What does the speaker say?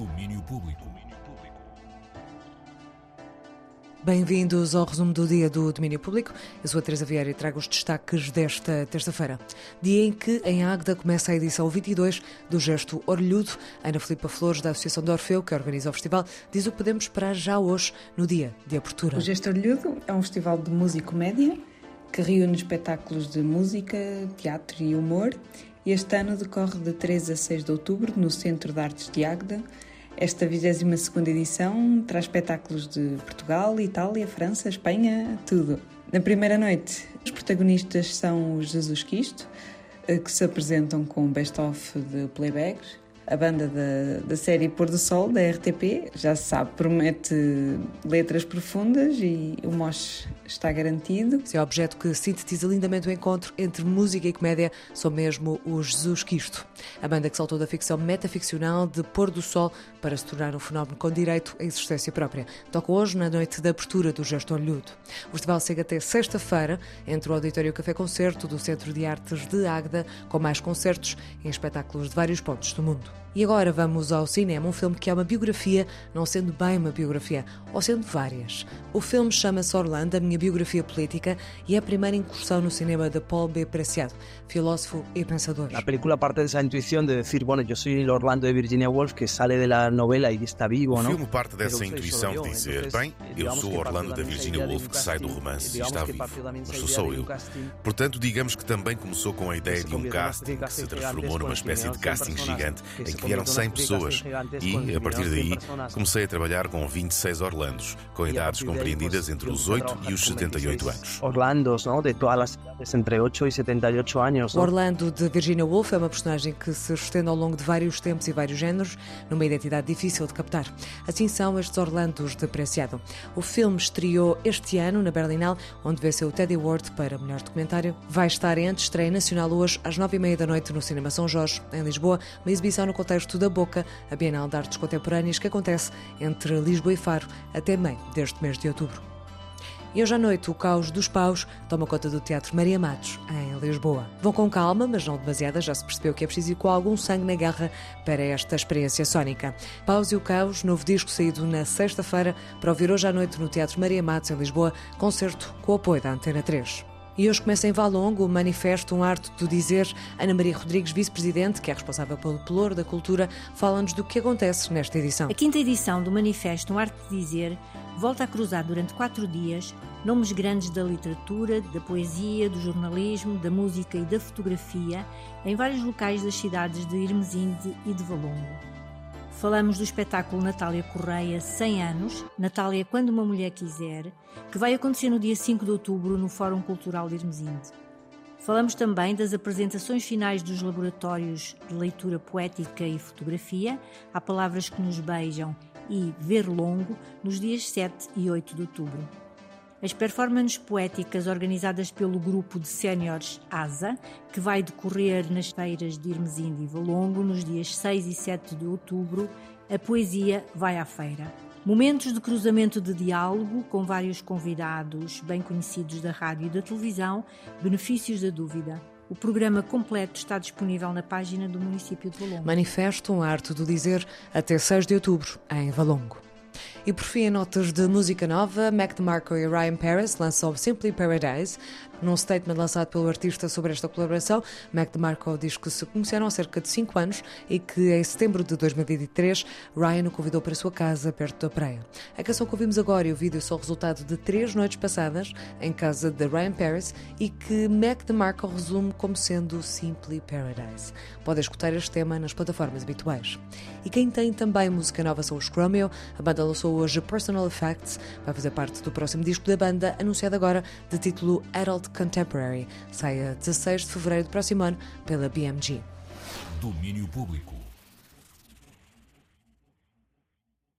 Domínio Público. Bem-vindos ao resumo do dia do Domínio Público. Eu sou a Teresa Vieira e trago os destaques desta terça-feira. Dia em que, em Águeda, começa a edição 22 do Gesto Orlhudo. Ana Filipa Flores, da Associação de Orfeu, que organiza o festival, diz o que podemos esperar já hoje, no dia de abertura. O Gesto Orlhudo é um festival de música e comédia que reúne espetáculos de música, teatro e humor e este ano decorre de 3 a 6 de outubro no Centro de Artes de Águeda. Esta 22 edição traz espetáculos de Portugal, Itália, França, Espanha, tudo. Na primeira noite, os protagonistas são os Jesus Cristo, eh, que se apresentam com best-of de playbacks a banda da, da série Pôr do Sol, da RTP. Já se sabe, promete letras profundas e o mosh está garantido. Esse é o objeto que sintetiza lindamente o encontro entre música e comédia, são mesmo o Jesus Cristo. A banda que saltou da ficção metaficcional de Pôr do Sol para se tornar um fenómeno com direito à existência própria. Toca hoje na noite da abertura do Gesto Olhudo. O festival segue até sexta-feira, entre o Auditório Café Concerto do Centro de Artes de Águeda, com mais concertos em espetáculos de vários pontos do mundo. E agora vamos ao cinema, um filme que é uma biografia, não sendo bem uma biografia, ou sendo várias. O filme chama-se Orlando, a minha biografia política, e é a primeira incursão no cinema de Paul B. Preciado, filósofo e pensador. A película parte dessa intuição de dizer, bueno, eu sou o Orlando de Virginia Woolf, que sale da novela e está vivo, O não? filme parte dessa intuição de dizer: Bem, eu sou Orlando da Virginia Woolf que sai do romance e está vivo, mas sou só eu. Portanto, digamos que também começou com a ideia de um casting que se transformou numa espécie de casting gigante em que vieram 100 pessoas. E, a partir daí, comecei a trabalhar com 26 Orlandos, com idades compreendidas entre os 8 e os 78 anos. Orlandos, não? De todas as entre 8 e 78 anos. Orlando de Virginia Woolf é uma personagem que se estende ao longo de vários tempos e vários géneros, numa identidade difícil de captar. Assim são estes Orlandos de Preciado. O filme estreou este ano na Berlinale, onde venceu o Teddy Award para melhor documentário. Vai estar em estreia nacional hoje, às nove e meia da noite, no Cinema São Jorge, em Lisboa, uma exibição no contexto da Boca, a Bienal de Artes Contemporâneas que acontece entre Lisboa e Faro até meio deste mês de outubro. E hoje à noite o caos dos paus toma conta do Teatro Maria Matos, em Lisboa. Vão com calma, mas não demasiada, já se percebeu que é preciso ir com algum sangue na garra para esta experiência sónica. Paus e o Caos, novo disco saído na sexta-feira, para ouvir hoje à noite no Teatro Maria Matos, em Lisboa, concerto com apoio da Antena 3. E hoje começa em Valongo o manifesto Um Arte do Dizer. Ana Maria Rodrigues, vice-presidente, que é responsável pelo Pelouro da Cultura, fala-nos do que acontece nesta edição. A quinta edição do Manifesto Um Arte de Dizer volta a cruzar durante quatro dias nomes grandes da literatura, da poesia, do jornalismo, da música e da fotografia em vários locais das cidades de Irmesinde e de Valongo. Falamos do espetáculo Natália Correia 100 anos, Natália Quando uma Mulher Quiser, que vai acontecer no dia 5 de outubro no Fórum Cultural de Irmesinde. Falamos também das apresentações finais dos laboratórios de leitura poética e fotografia, Há Palavras que Nos Beijam e Ver Longo, nos dias 7 e 8 de outubro. As performances poéticas organizadas pelo grupo de séniores ASA, que vai decorrer nas feiras de Irmesinde e Valongo nos dias 6 e 7 de outubro, a poesia vai à feira. Momentos de cruzamento de diálogo com vários convidados bem conhecidos da rádio e da televisão, benefícios da dúvida. O programa completo está disponível na página do município de Valongo. Manifesto um arte do dizer até 6 de outubro, em Valongo. E por fim, notas de música nova, Mac DeMarco e Ryan Paris lançam Simply Paradise. Num statement lançado pelo artista sobre esta colaboração, Mac DeMarco diz que se conheceram há cerca de 5 anos e que em setembro de 2023 Ryan o convidou para a sua casa perto da praia. A canção que ouvimos agora e o vídeo são o resultado de três noites passadas em casa de Ryan Paris e que Mac DeMarco resume como sendo Simply Paradise. Pode escutar este tema nas plataformas habituais. E quem tem também música nova são os Chromeo. A banda lançou hoje Personal Effects, vai fazer parte do próximo disco da banda, anunciado agora de título Adult Contemporary. Sai a 16 de fevereiro do próximo ano pela BMG. Domínio Público.